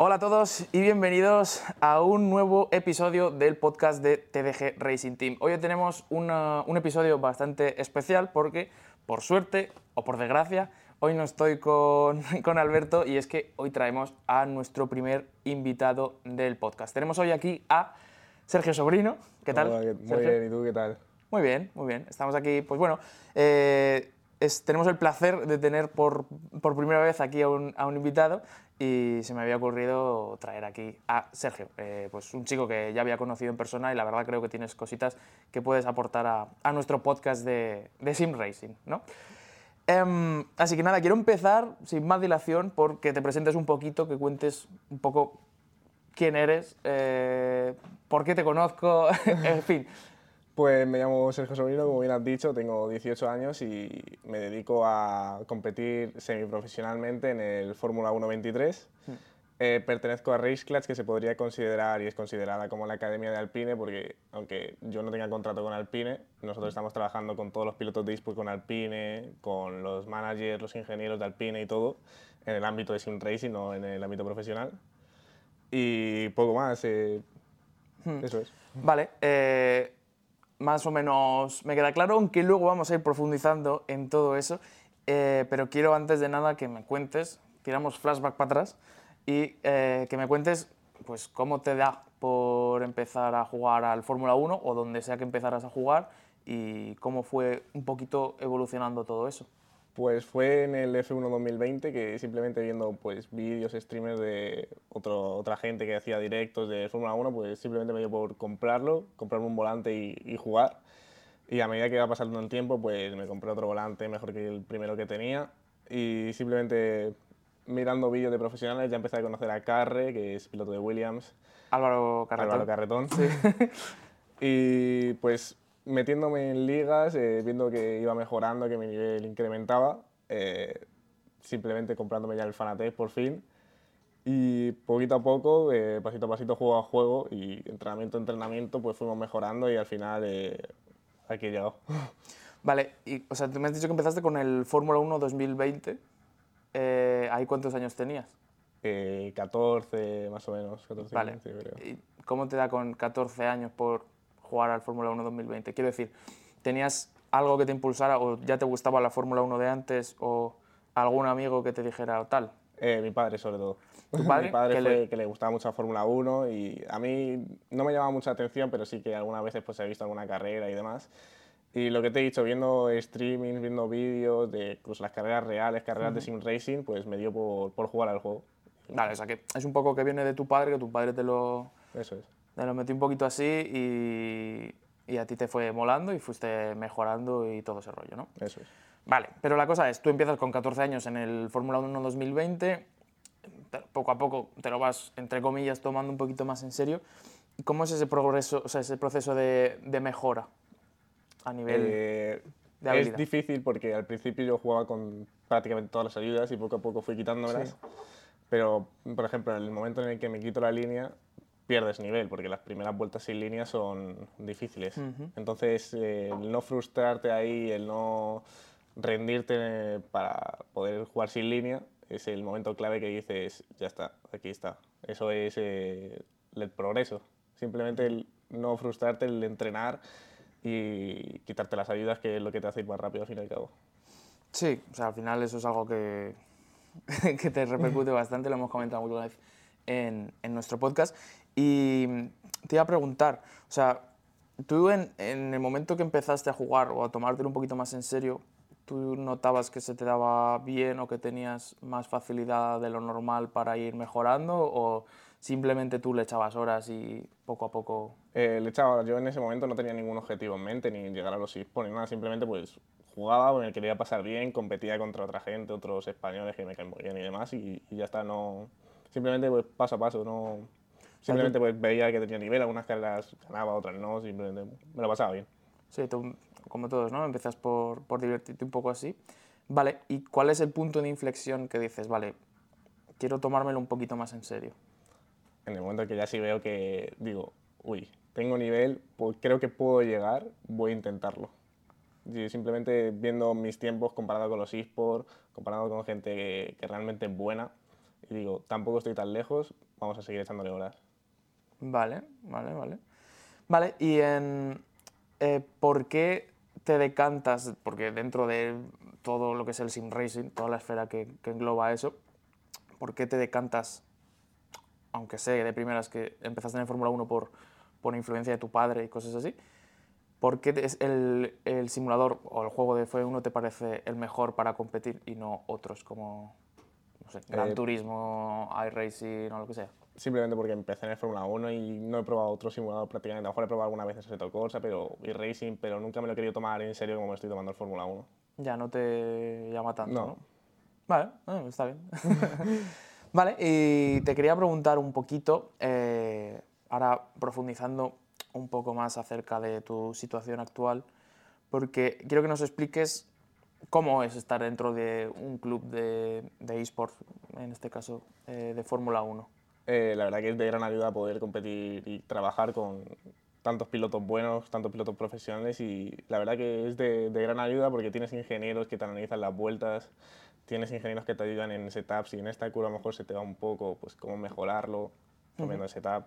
Hola a todos y bienvenidos a un nuevo episodio del podcast de TDG Racing Team. Hoy tenemos una- un episodio bastante especial porque, por suerte o por desgracia, hoy no estoy con, con Alberto y es que hoy traemos a nuestro primer invitado del podcast. Tenemos hoy aquí a Sergio Sobrino. ¿Qué tal? Hola, ¿qué- Muy Sergio? bien, ¿y tú qué tal? Muy bien, muy bien. Estamos aquí, pues bueno, eh, es- tenemos el placer de tener por, por primera vez aquí a un, a un invitado y se me había ocurrido traer aquí a Sergio, eh, pues un chico que ya había conocido en persona y la verdad creo que tienes cositas que puedes aportar a, nuestro podcast de, de Sim Racing, ¿no? Em, así que nada, quiero empezar sin más dilación porque te presentes un poquito, que cuentes un poco quién eres, eh, por qué te conozco, en fin. Pues me llamo Sergio Sobrino, como bien has dicho, tengo 18 años y me dedico a competir semiprofesionalmente en el Fórmula 1 23. Eh, pertenezco a Race Clutch, que se podría considerar y es considerada como la academia de Alpine, porque aunque yo no tenga contrato con Alpine, nosotros estamos trabajando con todos los pilotos de eSport con Alpine, con los managers, los ingenieros de Alpine y todo, en el ámbito de sim racing, no en el ámbito profesional. Y poco más, eh, eso es. Vale, eh, más o menos me queda claro, aunque luego vamos a ir profundizando en todo eso, eh, pero quiero antes de nada que me cuentes, tiramos flashback para atrás, y eh, que me cuentes pues, cómo te da por empezar a jugar al Fórmula 1 o donde sea que empezaras a jugar y cómo fue un poquito evolucionando todo eso. Pues fue en el F1 2020 que simplemente viendo pues vídeos, streamers de otro, otra gente que hacía directos de Fórmula 1, pues simplemente me dio por comprarlo, comprarme un volante y, y jugar. Y a medida que iba pasando el tiempo, pues me compré otro volante mejor que el primero que tenía. Y simplemente mirando vídeos de profesionales ya empecé a conocer a Carre, que es piloto de Williams, Álvaro Carretón. Álvaro Carretón. y pues metiéndome en ligas, eh, viendo que iba mejorando, que mi nivel incrementaba, eh, simplemente comprándome ya el Fanatec por fin. Y poquito a poco, eh, pasito a pasito, juego a juego y entrenamiento a entrenamiento, pues fuimos mejorando y al final eh, aquí he llegado. Vale, y, o sea, tú me has dicho que empezaste con el Fórmula 1 2020. Eh, ¿Ahí cuántos años tenías? Eh, 14 más o menos, 14, Vale. 15 creo. ¿Y cómo te da con 14 años por jugar al Fórmula 1 2020? Quiero decir, ¿tenías algo que te impulsara o ya te gustaba la Fórmula 1 de antes o algún amigo que te dijera o tal? Eh, mi padre, sobre todo. ¿Tu padre? mi padre ¿Qué fue le- que le gustaba mucho la Fórmula 1 y a mí no me llamaba mucha atención, pero sí que algunas veces pues, he visto alguna carrera y demás. Y lo que te he dicho, viendo streaming, viendo vídeos de incluso las carreras reales, carreras de sim racing, pues me dio por, por jugar al juego. Vale, o sea que es un poco que viene de tu padre, que tu padre te lo, Eso es. Te lo metió un poquito así y, y a ti te fue molando y fuiste mejorando y todo ese rollo, ¿no? Eso es. Vale, pero la cosa es, tú empiezas con 14 años en el Fórmula 1 2020, te- poco a poco te lo vas, entre comillas, tomando un poquito más en serio. ¿Cómo es ese progreso, o sea, ese proceso de, de mejora a nivel Eh, de es habilidad? difícil porque al principio yo jugaba con prácticamente todas las ayudas y poco a poco fui quitándomelas. Pero, por ejemplo, en el momento en el que me quito la línea, pierdes nivel, porque las primeras vueltas sin línea son difíciles. Entonces, eh, el no frustrarte ahí, el no rendirte para poder jugar sin línea, es el momento clave que dices, ya está, aquí está. Eso es eh, el progreso. Simplemente el no frustrarte, el entrenar y quitarte las ayudas, que es lo que te hace ir más rápido al fin y al cabo. Sí, o sea, al final eso es algo que, que te repercute bastante, lo hemos comentado alguna vez en, en nuestro podcast. Y te iba a preguntar, o sea, tú en, en el momento que empezaste a jugar o a tomártelo un poquito más en serio, ¿tú notabas que se te daba bien o que tenías más facilidad de lo normal para ir mejorando o simplemente tú le echabas horas y poco a poco... Eh, le echaba, yo en ese momento no tenía ningún objetivo en mente, ni llegar a los eSports ni nada, simplemente pues jugaba, me quería pasar bien, competía contra otra gente, otros españoles que me caen muy bien y demás, y, y ya está, no, simplemente pues paso a paso, no, simplemente pues veía que tenía nivel, algunas carreras ganaba, otras no, simplemente me lo pasaba bien. Sí, tú, como todos, ¿no? Empiezas por, por divertirte un poco así. Vale, ¿y cuál es el punto de inflexión que dices, vale, quiero tomármelo un poquito más en serio? En el momento en que ya sí veo que digo, uy, tengo nivel, pues creo que puedo llegar, voy a intentarlo. Y simplemente viendo mis tiempos comparado con los esports, comparado con gente que, que realmente es buena, y digo, tampoco estoy tan lejos, vamos a seguir echándole horas. Vale, vale, vale. Vale, y en eh, por qué te decantas, porque dentro de todo lo que es el sim racing, toda la esfera que, que engloba eso, ¿por qué te decantas, aunque sé de primeras que empezaste en Fórmula 1 por, por influencia de tu padre y cosas así? ¿Por qué es el, el, simulador o el juego de F1 te parece el mejor para competir y no otros como no sé, Gran Eh, Turismo, iRacing o lo que sea? Simplemente porque empecé en el Fórmula 1 y no he probado otro simulador prácticamente. A lo mejor he probado alguna vez el Seto Corsa pero, y Racing, pero nunca me lo he querido tomar en serio como me estoy tomando el Fórmula 1. Ya no te llama tanto, No. ¿no? Vale, ah, está bien. vale, y te quería preguntar un poquito, eh, ahora profundizando un poco más acerca de tu situación actual, porque quiero que nos expliques cómo es estar dentro de un club de, de eSports, en este caso eh, de Fórmula 1. Eh, la verdad que es de gran ayuda poder competir y trabajar con tantos pilotos buenos, tantos pilotos profesionales y la verdad que es de, de gran ayuda porque tienes ingenieros que te analizan las vueltas, tienes ingenieros que te ayudan en setups y en esta curva a lo mejor se te va un poco, pues cómo mejorarlo, cambiando el setup.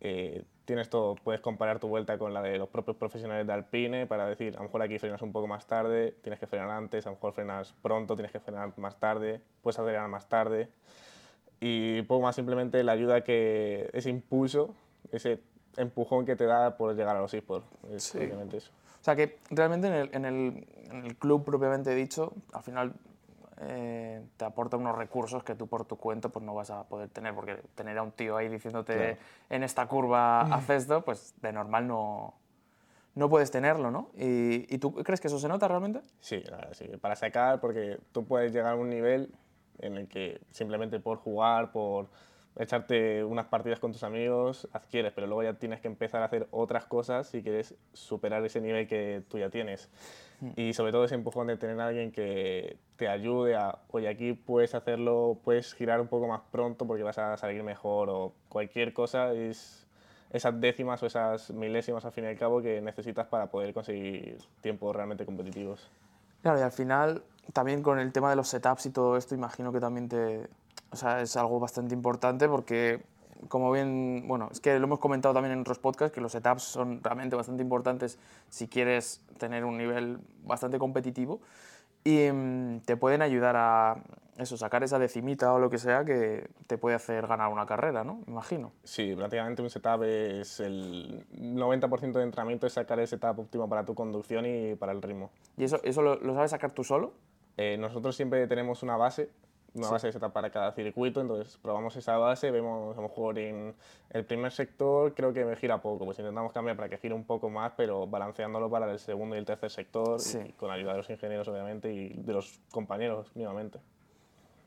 Eh, tienes todo, puedes comparar tu vuelta con la de los propios profesionales de Alpine para decir, a lo mejor aquí frenas un poco más tarde, tienes que frenar antes, a lo mejor frenas pronto, tienes que frenar más tarde, puedes acelerar más tarde y poco más simplemente la ayuda que ese impulso, ese empujón que te da por llegar a los esports. Es Sí. eso. O sea que realmente en el, en el, en el club propiamente dicho, al final eh, te aporta unos recursos que tú por tu cuenta pues no vas a poder tener, porque tener a un tío ahí diciéndote Claro. en esta curva haz esto, pues de normal no, no puedes tenerlo, ¿no? ¿Y, y tú crees que eso se nota realmente? Sí, sí, para sacar, porque tú puedes llegar a un nivel en el que simplemente por jugar, por echarte unas partidas con tus amigos, adquieres, pero luego ya tienes que empezar a hacer otras cosas si quieres superar ese nivel que tú ya tienes. Y sobre todo ese empujón de tener a alguien que te ayude a, oye, aquí puedes hacerlo, puedes girar un poco más pronto porque vas a salir mejor o cualquier cosa es esas décimas o esas milésimas al fin y al cabo que necesitas para poder conseguir tiempos realmente competitivos. Claro, y al final también con el tema de los setups y todo esto, imagino que también te, o sea, es algo bastante importante porque, como bien, bueno, es que lo hemos comentado también en otros podcasts, que los setups son realmente bastante importantes si quieres tener un nivel bastante competitivo y mm, te pueden ayudar a eso, sacar esa decimita o lo que sea que te puede hacer ganar una carrera, ¿no? Imagino. Sí, prácticamente un setup es el 90% de entrenamiento es sacar el setup óptimo para tu conducción y para el ritmo. ¿Y eso, eso lo, lo sabes sacar tú solo? Eh, nosotros siempre tenemos una base, una Sí. base de setup para cada circuito, entonces probamos esa base, vemos a lo mejor en el primer sector creo que me gira poco, pues intentamos cambiar para que gire un poco más, pero balanceándolo para el segundo y el tercer sector, Sí. y con ayuda de los ingenieros obviamente y de los compañeros mínimamente.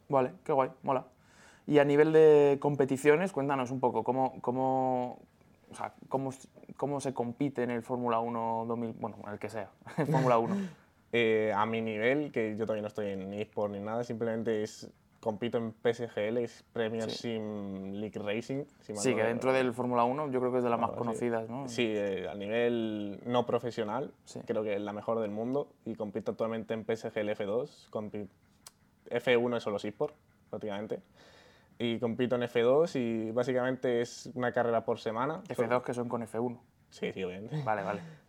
Vale, qué guay, mola. Y a nivel de competiciones, cuéntanos un poco cómo, cómo, o sea, cómo, cómo se compite en el Fórmula 1 2000, bueno, en el que sea, en Fórmula 1. Eh, a mi nivel, que yo todavía no estoy en eSport ni nada, simplemente es compito en PSGL, es Premier Sí. Sim League Racing. si Sí, no- que dentro del Fórmula 1 yo creo que es de las más Algo así. conocidas, ¿no? Sí, eh, a nivel no profesional, Sí. creo que es la mejor del mundo y compito actualmente en PSGL F2. compi- F1 es solo eSport, prácticamente. Y compito en F2 y básicamente es una carrera por semana. F2 que son con F1. Sí, sí, obviamente. Vale, vale.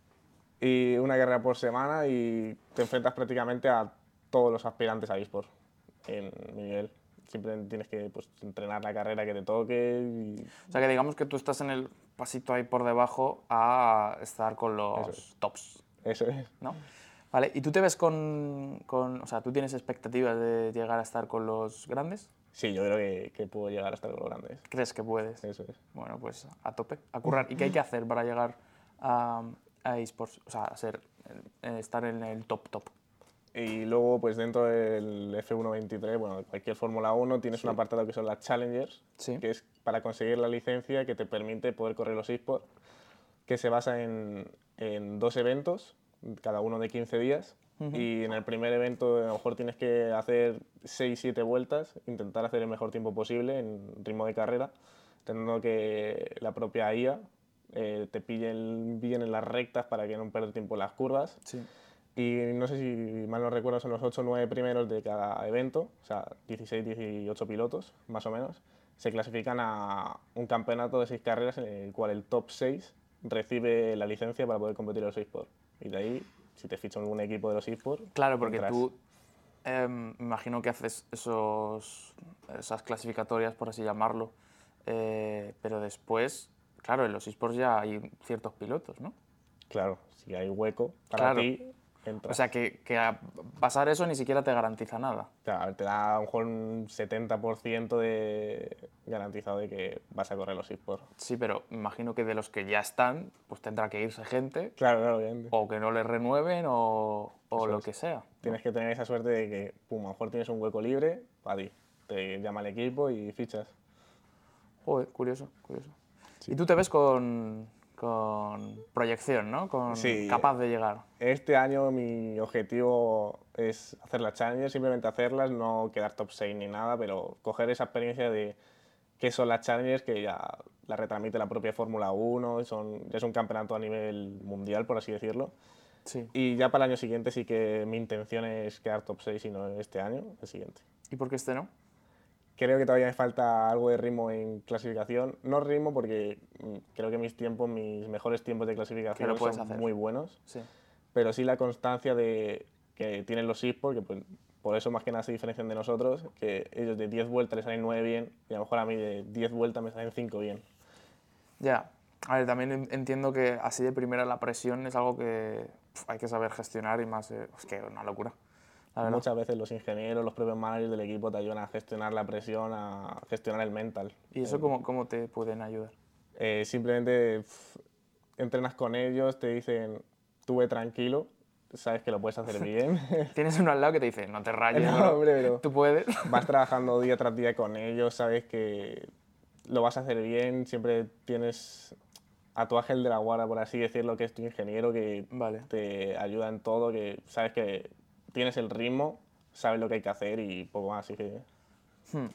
Y una carrera por semana y te enfrentas prácticamente a todos los aspirantes a eSport en mi nivel. Siempre tienes que pues, entrenar la carrera que te toque y O sea que digamos que tú estás en el pasito ahí por debajo a estar con los Eso es. tops, eso es. ¿no? Vale, ¿y tú te ves con, con, o sea, tú tienes expectativas de llegar a estar con los grandes? Sí, yo creo que, que puedo llegar hasta los grandes. ¿Crees que puedes? Eso es. Bueno, pues a tope, a currar. ¿Y qué hay que hacer para llegar a, a eSports? O sea, a ser, eh, estar en el top top. Y luego, pues dentro del F123, bueno, cualquier Fórmula 1, tienes un apartado que son las Challengers, Sí. que es para conseguir la licencia que te permite poder correr los eSports, que se basa en, en dos eventos, cada uno de 15 días. Y en el primer evento a lo mejor tienes que hacer 6-7 vueltas, intentar hacer el mejor tiempo posible en ritmo de carrera, teniendo que la propia IA eh, te pille el- bien en las rectas para que no pierdas tiempo en las curvas Sí. Y no sé si mal no recuerdo, son los 8 o 9 primeros de cada evento, o sea, 16, 18 pilotos, más o menos, se clasifican a un campeonato de 6 carreras en el cual el top 6 recibe la licencia para poder competir en los eSports. Y de ahí, si te fichan un equipo de los eSports... Claro, porque tú, eh, imagino que haces esos, esas clasificatorias, por así llamarlo, eh, pero después, claro, en los eSports ya hay ciertos pilotos, ¿no? Claro, si hay hueco para Claro. ti, entras. O sea, que, que a pasar eso ni siquiera te garantiza nada. Claro, te da a lo mejor un 70% de garantizado de que vas a correr los eSports. Sí, pero imagino que de los que ya están, pues tendrá que irse gente, Claro, claro, obviamente. o que no les renueven, o, o lo es. que sea. Tienes que tener esa suerte de que, pum, a lo mejor tienes un hueco libre para ti. Te llama el equipo y fichas. Joder, curioso, curioso. Y tú te ves con, con proyección, ¿no? Con Sí. capaz de llegar. Este año mi objetivo es hacer las challenges, simplemente hacerlas, no quedar top 6 ni nada, pero coger esa experiencia de qué son las challenges, que ya la retransmite la propia Fórmula 1, son, ya es un campeonato a nivel mundial, por así decirlo. Sí. Y ya para el año siguiente sí que mi intención es quedar top 6 y no este año, el siguiente. ¿Y por qué este no? Creo que todavía me falta algo de ritmo en clasificación. No ritmo porque mm, creo que mis tiempos, mis mejores tiempos de clasificación lo son hacer. muy buenos. Sí. Pero sí la constancia de que tienen los eSports, que pues, por eso más que nada se diferencian de nosotros, que ellos de 10 vueltas les salen 9 bien y a lo mejor a mí de 10 vueltas me salen 5 bien. Ya. A ver, también en- entiendo que así de primera la presión es algo que pf, hay que saber gestionar y más. eh, es que una locura. Muchas veces los ingenieros, los propios managers del equipo te ayudan a gestionar la presión, a gestionar el mental. ¿Y eso cómo, cómo te pueden ayudar? Eh, simplemente pf, entrenas con ellos, te dicen, tú ve tranquilo, sabes que lo puedes hacer bien. Tienes uno al lado que te dice, no te rayes, No, bro, hombre, pero- tú puedes. vas trabajando día tras día con ellos, sabes que lo vas a hacer bien, siempre tienes a tu ángel de la guarda, por así decirlo, que es tu ingeniero, que Vale. te ayuda en todo, que sabes que tienes el ritmo, sabes lo que hay que hacer y poco más, así que Hmm.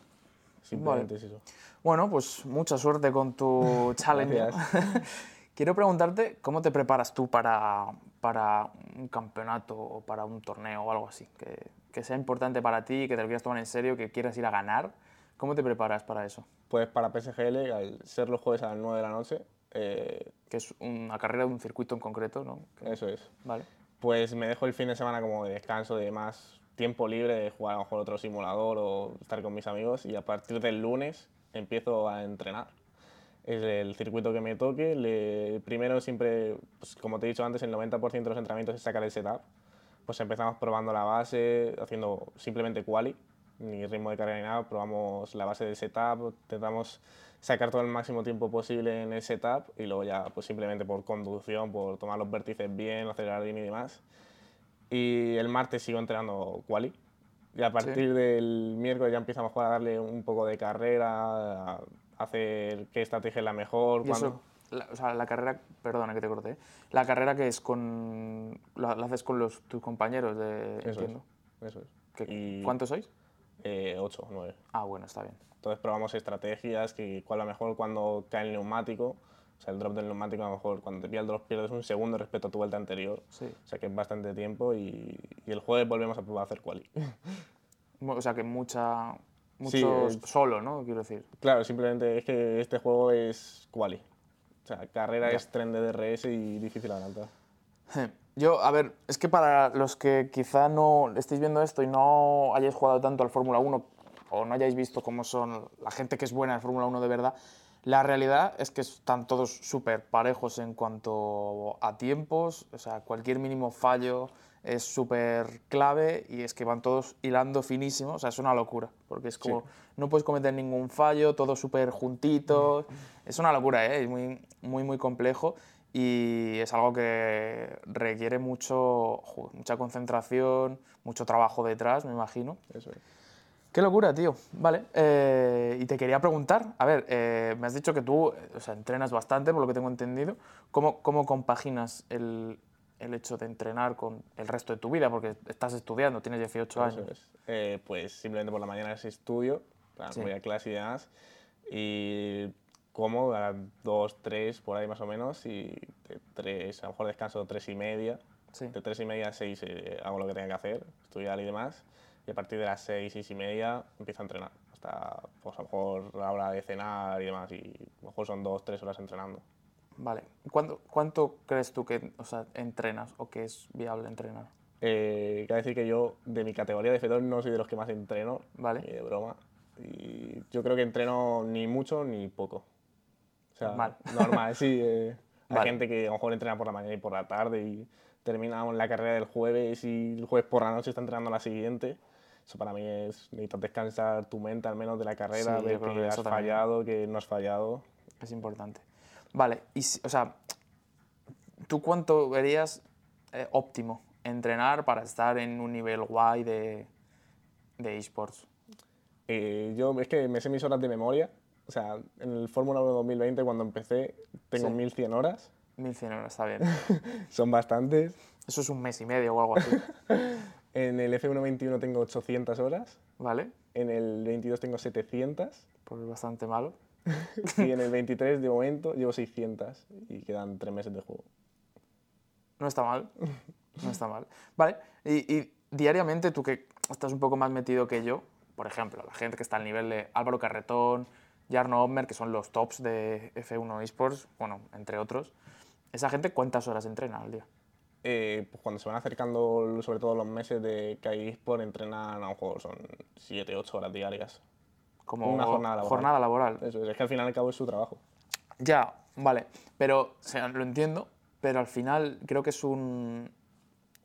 simplemente es eso. Bueno, pues mucha suerte con tu challenge. Quiero preguntarte cómo te preparas tú para, para un campeonato o para un torneo o algo así, que, que sea importante para ti, que te lo quieras tomar en serio, que quieras ir a ganar. ¿Cómo te preparas para eso? Pues para PSGL, al ser los jueves a las 9 de la noche, eh, Que es una carrera de un circuito en concreto, ¿no? Que- eso es. Vale. Pues me dejo el fin de semana como de descanso, de más tiempo libre, de jugar a otro simulador o estar con mis amigos y a partir del lunes empiezo a entrenar. Es el circuito que me toque. Primero siempre, pues, como te he dicho antes, el 90% de los entrenamientos es sacar el setup. Pues empezamos probando la base, haciendo simplemente quali, ni ritmo de carrera ni nada. Probamos la base del setup, intentamos sacar todo el máximo tiempo posible en el setup y luego ya pues simplemente por conducción, por tomar los vértices bien, acelerar bien y demás. Y el martes sigo entrenando quali. Y a partir del miércoles ya empezamos a darle un poco de carrera, a hacer qué estrategia es la mejor, Y eso, la, o sea, la carrera, perdona que te corté, la carrera que es con, la, la haces con los, tus compañeros, de, Eso entiendo. es. Eso es. ¿Qué- Y- ¿Cuántos sois? Eh, 8, 9. Ah, bueno, está bien. Entonces probamos estrategias, que cuál a lo mejor cuando cae el neumático, o sea, el drop del neumático a lo mejor cuando te pilla el drop pierdes un segundo respecto a tu vuelta anterior. Sí. O sea que es bastante tiempo y, y el jueves volvemos a probar a hacer quali. O sea, que mucha, Sí, mucho es- solo, ¿no? Quiero decir. claro, simplemente es que este juego es quali. O sea, carrera Ya. es tren de DRS y difícil adelantar. Yo, a ver, es que para los que quizá no estéis viendo esto y no hayáis jugado tanto al Fórmula 1 o no hayáis visto cómo son la gente que es buena en Fórmula 1 de verdad, la realidad es que están todos súper parejos en cuanto a tiempos, o sea, cualquier mínimo fallo es súper clave y es que van todos hilando finísimo, o sea, es una locura, porque es como, no puedes cometer ningún fallo, todo súper juntito, es una locura, ¿eh? es muy, muy, muy complejo y es algo que requiere mucho, mucha concentración, mucho trabajo detrás, me imagino. Eso es. Qué locura, tío. Vale. eh, y te quería preguntar, a ver, eh, me has dicho que tú eh, o sea, entrenas bastante, por lo que tengo entendido. ¿Cómo, cómo compaginas el, el hecho de entrenar con el resto de tu vida? Porque estás estudiando, tienes 18 Eso años. Eh, pues simplemente por la mañana es estudio, Sí. voy a clase y demás, y como a las 2, 3 por ahí más o menos, y de 3, a lo mejor descanso tres y media, Sí. De 3 y media a 6 eh, hago lo que tenga que hacer, estudiar y demás. Y a partir de las 6, 6 y media empiezo a entrenar. Hasta pues, a lo mejor la hora de cenar y demás. Y a lo mejor son 2, 3 horas entrenando. Vale. ¿Cuánto, ¿Cuánto crees tú que o sea, entrenas o que es viable entrenar? Eh, quiero decir que yo, de mi categoría de F2, no soy de los que más entreno, Vale. ni de broma. Y yo creo que entreno ni mucho ni poco. O sea, Normal. Normal, sí. eh, hay Vale. gente que a lo mejor entrena por la mañana y por la tarde y terminamos la carrera del jueves y el jueves por la noche está entrenando la siguiente. Eso para mí es, necesitas descansar tu mente al menos de la carrera, Sí, ver que has también. fallado, que no has fallado. Es importante. Vale. Y, si- o sea, ¿tú cuánto verías eh, óptimo entrenar para estar en un nivel guay de, de esports? Eh, yo es que me sé mis horas de memoria. O sea, en el Fórmula 1 2020 cuando empecé tengo Sí. 1100 horas. 1100 horas, está bien. Son bastantes. Eso es un mes y medio o algo así. En el F121 tengo 800 horas, ¿Vale? en el 22 tengo 700 Pues es bastante malo. y en el 23 de momento llevo 600 y quedan 3 meses de juego. No está mal. No está mal. Vale. Y, y diariamente tú que estás un poco más metido que yo, por ejemplo, la gente que está al nivel de Álvaro Carretón, Jarno Obmer, que son los tops de F1 eSports, bueno, entre otros, esa gente cuántas horas entrena al día? Eh, pues cuando se van acercando sobre todo los meses de que hay eSport entrenan a lo mejor son 7, 8 horas diarias. Como Una jornada laboral. jornada laboral. Eso es, que al final y al cabo es su trabajo. Ya, vale. Pero, o sea, lo entiendo, pero al final creo que es un,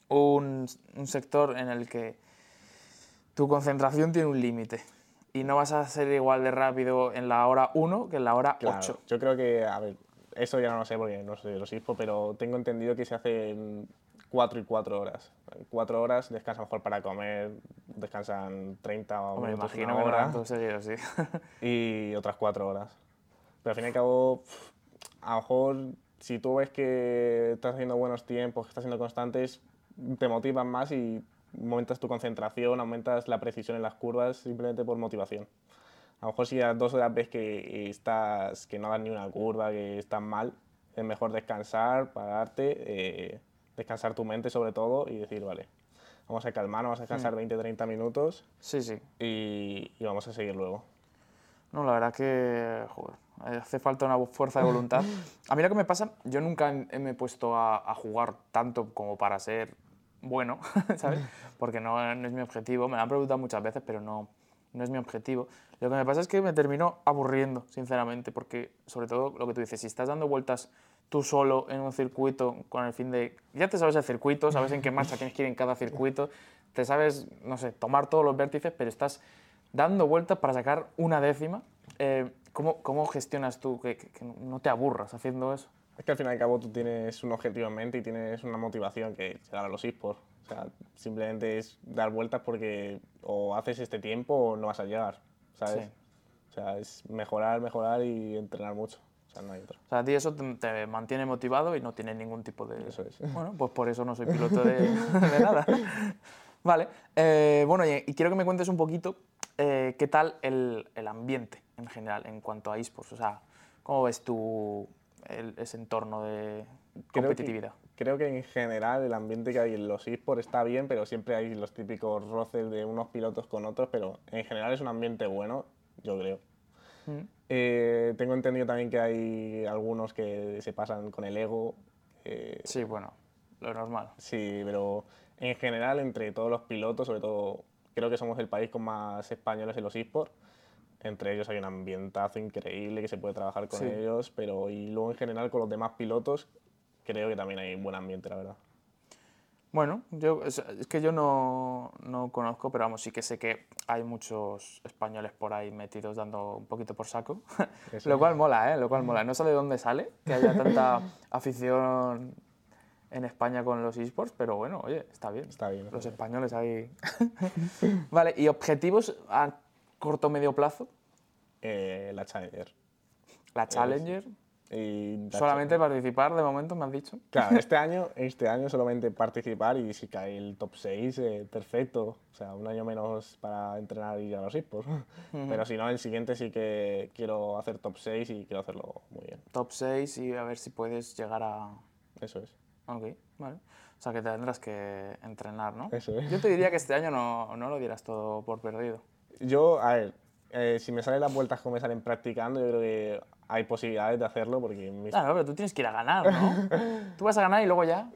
un, un sector en el que tu concentración tiene un límite. Y no vas a ser igual de rápido en la hora 1 que en la hora Claro, 8. yo creo que, a ver, eso ya no lo sé porque no soy de los eSport, pero tengo entendido que se hacen 4 y 4 horas. 4 horas descansan mejor para comer, descansan 30 o minutos, imagino una hora. sí. y otras cuatro horas. Pero al fin y al cabo, a lo mejor si tú ves que estás haciendo buenos tiempos, que estás siendo constantes, te motivas más y aumentas tu concentración, aumentas la precisión en las curvas simplemente por motivación. A lo mejor si a dos horas ves que estás que no das ni una curva, que estás mal, es mejor descansar, pararte, eh, descansar tu mente sobre todo y decir, vale, vamos a calmar, vamos a descansar 20-30 minutos Sí, sí. y, y vamos a seguir luego. No, la verdad que, joder, hace falta una fuerza de voluntad. A mí lo que me pasa, yo nunca me he puesto a, a jugar tanto como para ser bueno, ¿sabes? Porque no, no es mi objetivo. Me lo han preguntado muchas veces, pero no, no es mi objetivo. Lo que me pasa es que me termino aburriendo, sinceramente, porque sobre todo lo que tú dices, si estás dando vueltas tú solo en un circuito con el fin de... Ya te sabes el circuito, sabes en qué marcha tienes que ir en cada circuito, te sabes, no sé, tomar todos los vértices, pero estás dando vueltas para sacar una décima. Eh, ¿cómo, ¿Cómo gestionas tú que, que- que no te aburras haciendo eso? Es que al fin y al cabo tú tienes un objetivo en mente y tienes una motivación que llegar a los esports. O sea, simplemente es dar vueltas porque o haces este tiempo o no vas a llegar, ¿sabes? Sí. O sea, es mejorar, mejorar y entrenar mucho. O sea, no hay otro. O sea, a ti eso te, te mantiene motivado y no tienes ningún tipo de... Eso es. Bueno, pues por eso no soy piloto de, de nada. Vale, eh, bueno, y, y quiero que me cuentes un poquito eh, qué tal el, el ambiente en general en cuanto a esports. O sea, ¿cómo ves tú el- ese entorno de Creo que- competitividad? Creo que en general el ambiente que hay en los esports está bien, pero siempre hay los típicos roces de unos pilotos con otros, pero en general es un ambiente bueno, yo creo. Mm. Eh, tengo entendido también que hay algunos que se pasan con el ego. eh, Sí, bueno, lo normal. Sí, pero en general, entre todos los pilotos, sobre todo, creo que somos el país con más españoles en los esports. Entre ellos hay un ambientazo increíble que se puede trabajar con Sí. ellos, pero y luego en general con los demás pilotos, creo que también hay buen ambiente, la verdad. Bueno, yo, es, es que yo no, no conozco, pero vamos, sí que sé que hay muchos españoles por ahí metidos dando un poquito por saco. Eso. Lo cual mola, ¿eh? Lo cual mola. No sé de dónde sale que haya tanta afición en España con los esports, pero bueno, oye, está bien. Está bien. Los españoles ahí. vale, ¿y objetivos a corto o medio plazo? Eh, la Challenger. La Challenger. Y la Solamente participar de momento, me has dicho. Claro, este año, este año solamente participar y si cae el top 6, eh, perfecto. O sea, un año menos para entrenar y ir a los esports. Pero si no, el siguiente sí que quiero hacer top 6 y quiero hacerlo muy bien. Top 6 y a ver si puedes llegar a, Eso es. Ok, vale. O sea que tendrás que entrenar, ¿no? Eso es. Yo te diría que este año no, no lo dieras todo por perdido. Yo, a ver, eh, si me salen las vueltas como me salen practicando, yo creo que hay posibilidades de hacerlo porque mis, Claro, pero tú tienes que ir a ganar, ¿no? tú vas a ganar y luego ya.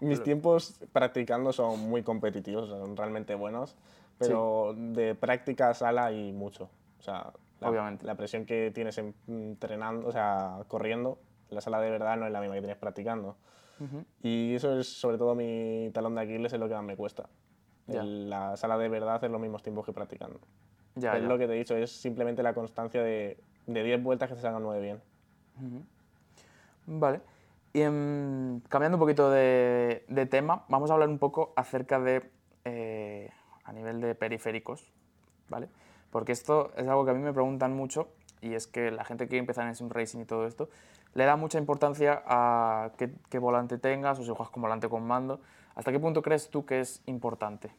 mis tiempos practicando son muy competitivos, son realmente buenos, pero de práctica a sala hay mucho. O sea, la, Obviamente. la presión que tienes en- entrenando, o sea, corriendo, en la sala de verdad no es la misma que tienes practicando. Y eso es sobre todo mi talón de Aquiles, es lo que más me cuesta. En la sala de verdad hacer los mismos tiempos que practicando. Ya, es ya. lo que te he dicho, es simplemente la constancia de, de 10 vueltas que se salgan 9 bien. Vale. Y em, cambiando un poquito de, de tema, vamos a hablar un poco acerca de, eh, a nivel de periféricos, ¿vale? Porque esto es algo que a mí me preguntan mucho y es que la gente que empezar en sim racing y todo esto le da mucha importancia a qué, qué volante tengas o si juegas con volante con mando. ¿Hasta qué punto crees tú que es importante?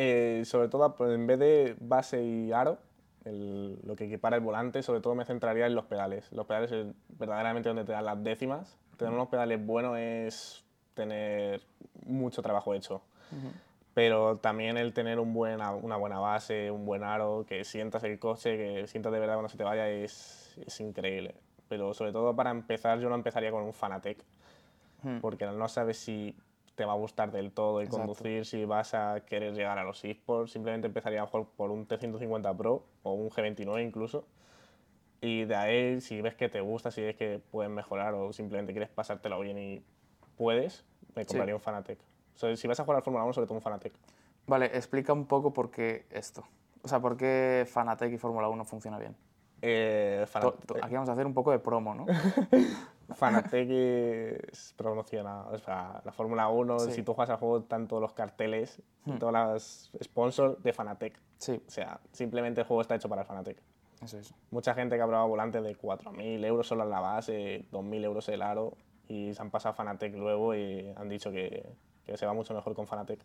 Eh, sobre todo, pues, en vez de base y aro, el- lo que equipara el volante, sobre todo me centraría en los pedales. Los pedales es verdaderamente donde te dan las décimas. Tener unos pedales buenos es tener mucho trabajo hecho. Pero también el tener un una buena base, un buen aro, que sientas el coche, que sientas de verdad cuando se te vaya, es, es increíble. Pero sobre todo para empezar, yo no empezaría con un Fanatec, Hmm. porque no sabes si te va a gustar del todo el Exacto. conducir, si vas a querer llegar a los eSports. Simplemente empezaría a mejor por un T150 Pro o un G29 incluso. Y de ahí, si ves que te gusta, si ves que puedes mejorar o simplemente quieres pasártelo bien y puedes, me compraría un Fanatec. O sea, si vas a jugar al Fórmula 1, sobre todo un Fanatec. Vale, explica un poco por qué esto. O sea, por qué Fanatec y Fórmula 1 funciona bien. Eh, Fanatec, Aquí vamos a hacer un poco de promo, ¿no? Fanatec es promociona o sea, la Fórmula 1. Sí. Hmm. Si tú juegas al juego, están todos los carteles, todas las sponsors de Fanatec. Sí, O sea, simplemente el juego está hecho para el Fanatec. eso es. Mucha gente que ha probado volantes de 4.000 euros solo en la base, 2.000 euros el aro, y se han pasado a Fanatec luego y han dicho que, que se va mucho mejor con Fanatec.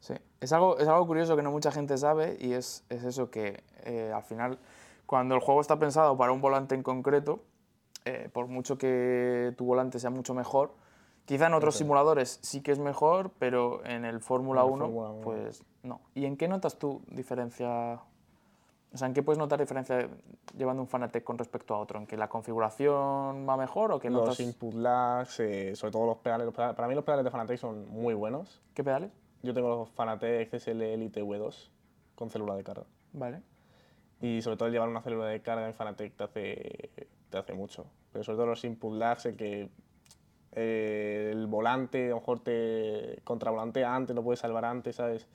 Sí. Es algo, es algo curioso que no mucha gente sabe y es, es eso que eh, al final, cuando el juego está pensado para un volante en concreto, eh, por mucho que tu volante sea mucho mejor, quizá en otros simuladores sí que es mejor, pero en el Fórmula En el 1, Fórmula 1. pues no. ¿Y en qué notas tú diferencia? O sea, ¿en qué puedes notar diferencia llevando un Fanatec con respecto a otro? ¿En que la configuración va mejor o que Los notas input lags, eh, sobre todo los pedales, los pedales- Para mí los pedales de Fanatec son muy buenos. qué pedales? Yo tengo los Fanatec XSL Elite V2 con célula de carga. Vale. Y sobre todo el llevar una célula de carga en Fanatec te hace, te hace mucho. Pero sobre todo los input lags, el que eh, el volante, a lo mejor te contravolantea antes, lo puedes salvar antes, ¿sabes?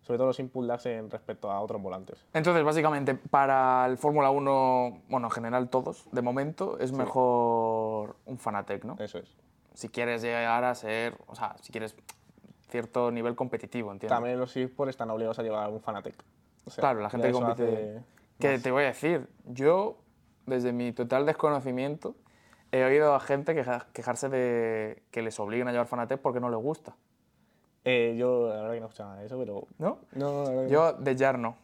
Sobre todo los input lags en respecto a otros volantes. Entonces, básicamente, para el Fórmula 1, bueno, en general todos, de momento, es mejor un Fanatec, ¿no? Eso es. Si quieres llegar a ser, o sea, si quieres cierto nivel competitivo, entiendo. También los eSports están obligados a llevar un Fanatec. O sea, Claro, la gente que compite... hace Que te voy a decir, yo, desde mi total desconocimiento, he oído a gente queja- quejarse de que les obliguen a llevar Fanatec porque no les gusta, Eh, yo, la verdad que no he escuchado nada de eso, pero... ¿no? No, no, la verdad que Yo, de Jarno.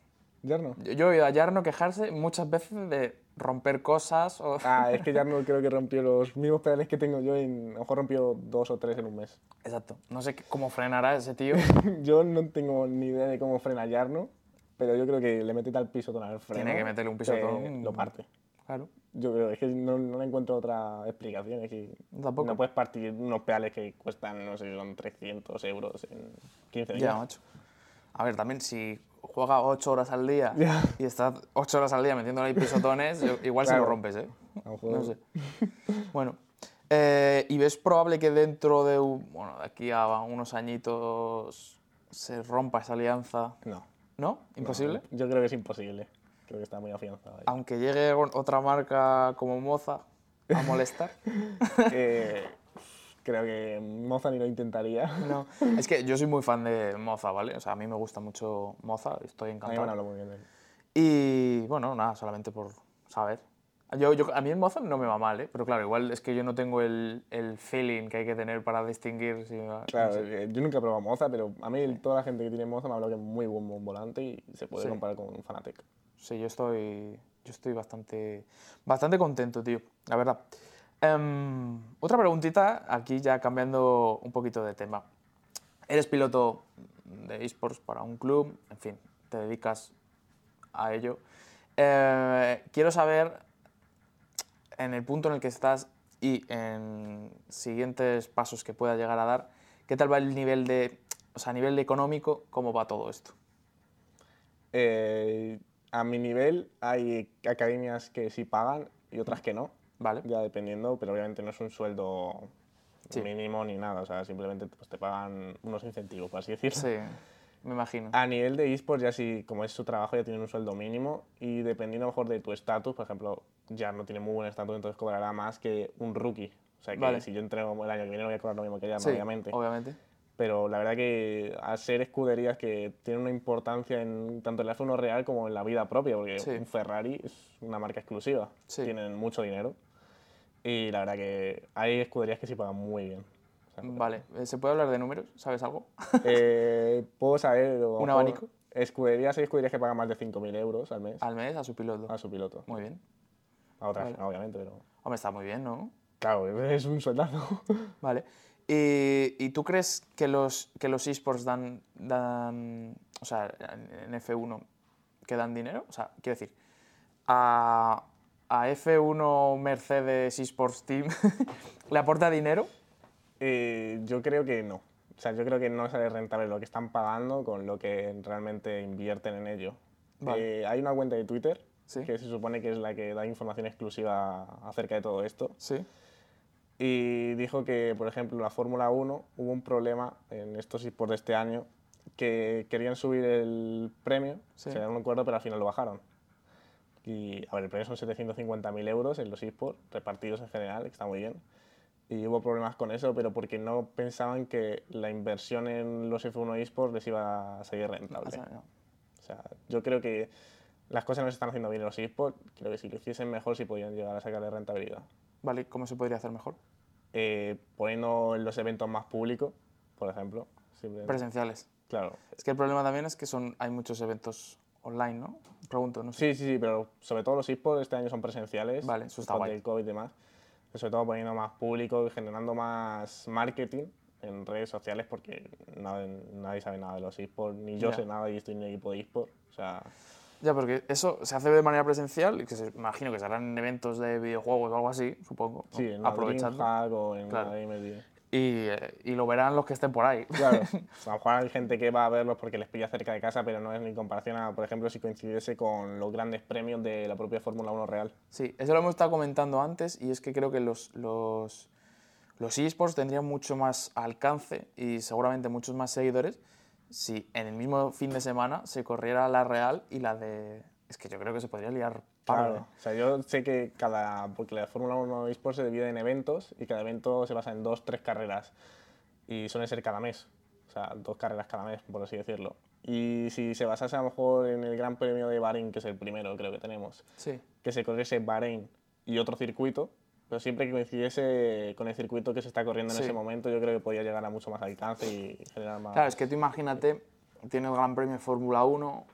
Ya no. Yo, yo he oído a Jarno quejarse muchas veces de romper cosas o... Ah, es que ya no creo que rompió los mismos pedales que tengo yo, en, a lo mejor rompió dos o tres en un mes. Exacto. No sé cómo frenará ese tío. yo no tengo ni idea de cómo frena Yarno, pero yo creo que le mete tal pisotón al freno. Tiene que meterle un que pisotón. Lo parte. Claro. Yo creo, es que no, no le encuentro otra explicación. Es que Tampoco. no puedes partir unos pedales que cuestan, no sé, son 300 euros en 15 días. Ya, macho. A ver, también si juega 8 horas al día y estás 8 horas al día metiéndole ahí pisotones, igual se Claro. lo rompes, ¿eh? A lo mejor- No sé. Bueno, eh, ¿y ves probable que dentro de, un- bueno, de aquí a unos añitos se rompa esa alianza? No. ¿No? ¿Imposible? No, yo creo que es imposible. Creo que está muy afianzado ahí. Aunque llegue otra marca como Moza a molestar. Eh, creo que Moza ni lo intentaría. No, es que yo soy muy fan de Moza, ¿vale? O sea, a mí me gusta mucho Moza, estoy A mí me encantado. muy bien de él. Y bueno, nada, solamente por saber. Yo, yo, a mí el Moza no me va mal, ¿eh? pero claro, igual es que yo no tengo el, el feeling que hay que tener para distinguir si va- Claro, no sé. eh, yo nunca he probado Moza, pero a mí toda la gente que tiene Moza me ha hablado que es muy buen, buen volante y se puede Sí. comparar con un Fanatec. Sí, yo estoy, yo estoy bastante, bastante contento, tío, la verdad. Em, otra preguntita, aquí ya cambiando un poquito de tema. Eres piloto de esports para un club, en fin, te dedicas a ello. Eh, quiero saber, en el punto en el que estás y en siguientes pasos que puedas llegar a dar, ¿qué tal va el nivel de, o sea, a nivel económico, cómo va todo esto? Eh, a mi nivel hay academias que sí pagan y otras que no. Vale. Ya dependiendo, pero obviamente no es un sueldo Sí. mínimo ni nada. O sea, simplemente pues, te pagan unos incentivos, por así decirlo. Sí, me imagino. A nivel de esports, ya sí, como es su trabajo, ya tienen un sueldo mínimo y dependiendo a lo mejor de tu estatus, por ejemplo, ya no tiene muy buen estatus, entonces cobrará más que un rookie. O sea, que Vale. si yo entreno el año que viene no voy a cobrar lo mismo que ella, Sí, obviamente. obviamente. Pero la verdad que al ser escuderías que tienen una importancia en tanto en la F1 real como en la vida propia, porque Sí. un Ferrari es una marca exclusiva, Sí. tienen mucho dinero y la verdad que hay escuderías que sí pagan muy bien. O sea, Vale, eh, ¿se puede hablar de números? ¿Sabes algo? eh, puedo saber... a ¿Un abanico? Escuderías, hay escuderías que pagan más de 5.000 euros al mes Al mes, a su piloto. a su piloto. Muy bien. A otras, Vale. obviamente, pero... Hombre, está muy bien, ¿no? Claro, es un sueldazo. Vale. ¿Y, y tú crees que los, que los esports dan, dan, o sea, en en F1, que dan dinero? O sea, quiero decir, a, a F1 Mercedes Esports Team le aporta dinero? Eh, yo creo que no. O sea, yo creo que no sale rentable lo que están pagando con lo que realmente invierten en ello. Vale. Eh, hay una cuenta de Twitter Sí. que se supone que es la que da información exclusiva acerca de todo esto. Sí. Y dijo que, por ejemplo, la Fórmula 1 hubo un problema en estos esports de este año que querían subir el premio, Sí. se dieron un acuerdo, pero al final lo bajaron. Y, a ver, el premio son 750.000 euros en los esports, repartidos en general, que está muy bien. Y hubo problemas con eso, pero porque no pensaban que la inversión en los F1 esports les iba a salir rentable. O sea, no. O sea, yo creo que las cosas no se están haciendo bien en los esports, creo que si lo hiciesen mejor sí podían llegar a sacarle rentabilidad. Vale, ¿cómo se podría hacer mejor? Eh, poniendo en los eventos más públicos, por ejemplo. Presenciales. Claro. Es que el problema también es que son, hay muchos eventos online, ¿no? Pregunto, no sé. Sí, sí, sí, pero sobre todo los esports este año son presenciales. Vale, eso está con guay. el COVID y demás. Pero sobre todo poniendo más público y generando más marketing en redes sociales porque nadie, nadie sabe nada de los esports, ni yo Ya. sé nada y estoy en un equipo de esports. O sea, Ya, porque eso se hace de manera presencial y que se, imagino que serán en eventos de videojuegos o algo así, supongo. ¿no? sí, en Aprovechando. Aprovechando. o en Claro. AMD. Y, eh, y lo verán los que estén por ahí. Claro, a lo mejor hay gente que va a verlos porque les pilla cerca de casa, pero no es ni comparación a, por ejemplo, si coincidiese con los grandes premios de la propia Fórmula 1 real. Sí, eso lo hemos estado comentando antes y es que creo que los, los, los esports tendrían mucho más alcance y seguramente muchos más seguidores si en el mismo fin de semana se corriera la Real y la de... Es que yo creo que se podría liar Claro. O sea, yo sé que cada. Porque la Fórmula 1 eSports se divide en eventos y cada evento se basa en dos, tres carreras. Y suelen ser cada mes. O sea, dos carreras cada mes, por así decirlo. Y si se basase a lo mejor en el Gran Premio de Bahrein, que es el primero, creo que tenemos, Sí, que se corriese Bahrein y otro circuito, pero siempre que coincidiese con el circuito que se está corriendo en Sí. ese momento, yo creo que podía llegar a mucho más alcance y generar más. Claro, es que tú imagínate, tienes el Gran Premio de Fórmula 1,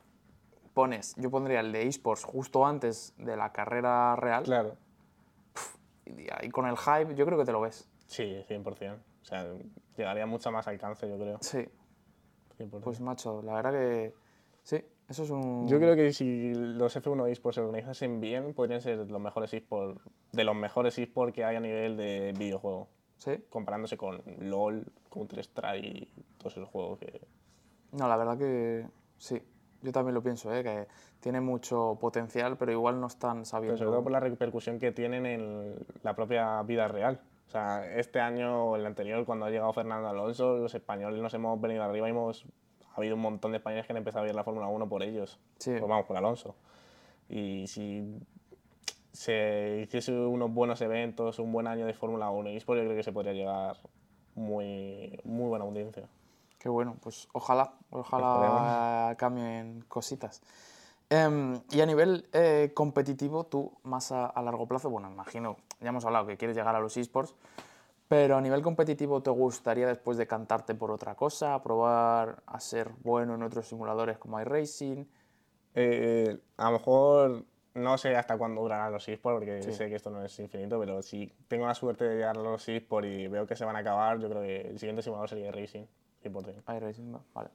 pones, yo pondría el de esports justo antes de la carrera real Claro. y con el hype yo creo que te lo ves. Sí, 100%. O sea, llegaría mucho más alcance, yo creo. Sí, 100%. pues macho, la verdad que sí, eso es un... Yo creo que si los F1 eSports se organizasen bien, podrían ser los mejores eSports, de los mejores eSports que hay a nivel de videojuego, Sí, comparándose con LOL, Counter-Strike y todos esos juegos que... no, la verdad que sí, yo también lo pienso, ¿eh? que tiene mucho potencial, pero igual no están Pero sabiendo... sobre todo por la repercusión que tienen en la propia vida real. O sea, este año o el anterior, cuando ha llegado Fernando Alonso, los españoles nos hemos venido arriba y hemos... Ha habido un montón de españoles que han empezado a ver la Fórmula 1 por ellos. Sí. Pues vamos, por Alonso. Y si se hiciese unos buenos eventos, un buen año de Fórmula 1 y eSports, yo creo que se podría llegar muy, muy buena audiencia. Qué bueno, pues ojalá, ojalá cambien cositas. Em, y a nivel eh, competitivo, tú más a, a largo plazo, bueno, imagino, ya hemos hablado que quieres llegar a los esports, pero a nivel competitivo, ¿te gustaría después de cantarte por otra cosa, probar a ser bueno en otros simuladores como iRacing? Eh, a lo mejor No sé hasta cuándo durarán los eSports, porque sé que esto no es infinito, pero si tengo la suerte de llegar a los eSports y veo que se van a acabar, yo creo que el siguiente simulador sería Racing, 100%. iRacing, vale.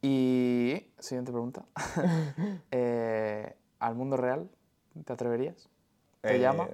Y siguiente pregunta. Eh, ¿Al mundo real te atreverías? ¿Te Eh, llama?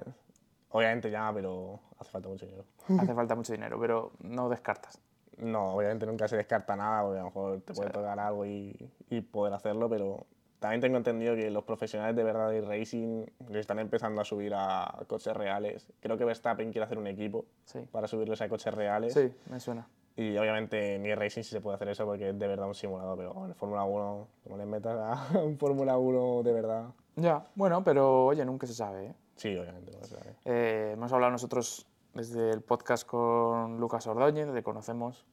Obviamente llama, pero hace falta mucho dinero. Hace falta mucho dinero, pero no descartas. No, obviamente nunca se descarta nada, porque a lo mejor te puede tocar algo y, y poder hacerlo, pero también tengo entendido que los profesionales de verdad de racing le están empezando a subir a coches reales. Creo que Verstappen quiere hacer un equipo Sí. para subirlos a coches reales. Sí, me suena. Y obviamente en racing sí se puede hacer eso porque es de verdad un simulador, pero en Fórmula 1, como le metas a un Fórmula 1 de verdad. Ya, bueno, pero oye, nunca se sabe. ¿eh? Sí, obviamente. no se sabe. Eh, hemos hablado nosotros desde el podcast con Lucas Ordóñez, le conocemos,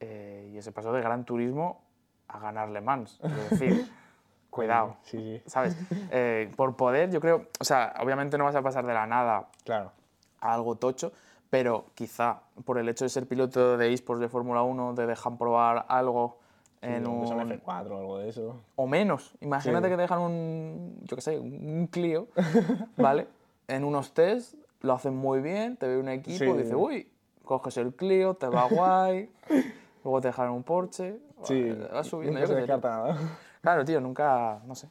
eh, y ese paso de Gran Turismo a ganar Le Mans. Es decir, cuidado, Sí, sí, ¿sabes? Eh, por poder, yo creo, o sea, obviamente no vas a pasar de la nada claro. a algo tocho, pero quizá por el hecho de ser piloto de esports de Fórmula 1 te dejan probar algo en un un, F4 o algo de eso. o menos. Imagínate Sí. que te dejan un, yo qué sé, un Clio, ¿vale? En unos test lo hacen muy bien, te ve un equipo Sí. y dice, uy, coges el Clio, te va guay, luego te dejan un Porsche, Sí, vas subiendo, nunca se descarta. Claro, tío, nunca, no sé.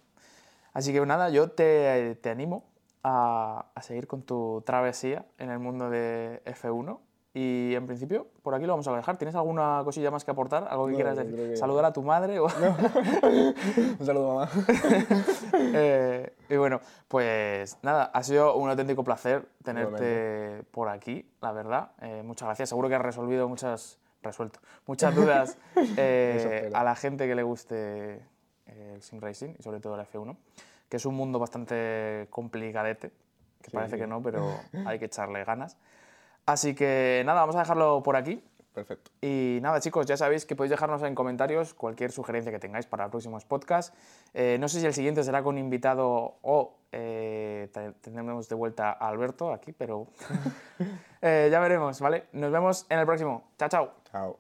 Así que nada, yo te, te animo a, a seguir con tu travesía en el mundo de F1. Y en principio, por aquí lo vamos a dejar. ¿Tienes alguna cosilla más que aportar? ¿Algo que No, quieras decir? que- ¿Saludar a tu madre? o- Un saludo, mamá. Eh, y bueno, pues nada, ha sido un auténtico placer tenerte por aquí, la verdad. Eh, muchas gracias. Seguro que has resolvido muchas, resuelto, muchas dudas eh, a la gente que le guste el sim racing y sobre todo el F1, que es un mundo bastante complicadete, que Sí, parece sí. que no, pero hay que echarle ganas. Así que nada, vamos a dejarlo por aquí. Perfecto. Y nada, chicos, ya sabéis que podéis dejarnos en comentarios cualquier sugerencia que tengáis para próximos podcasts. Eh, no sé si el siguiente será con invitado o eh, te- tendremos de vuelta a Alberto aquí, pero eh, ya veremos, ¿vale? Nos vemos en el próximo. Chao, chao. Chao.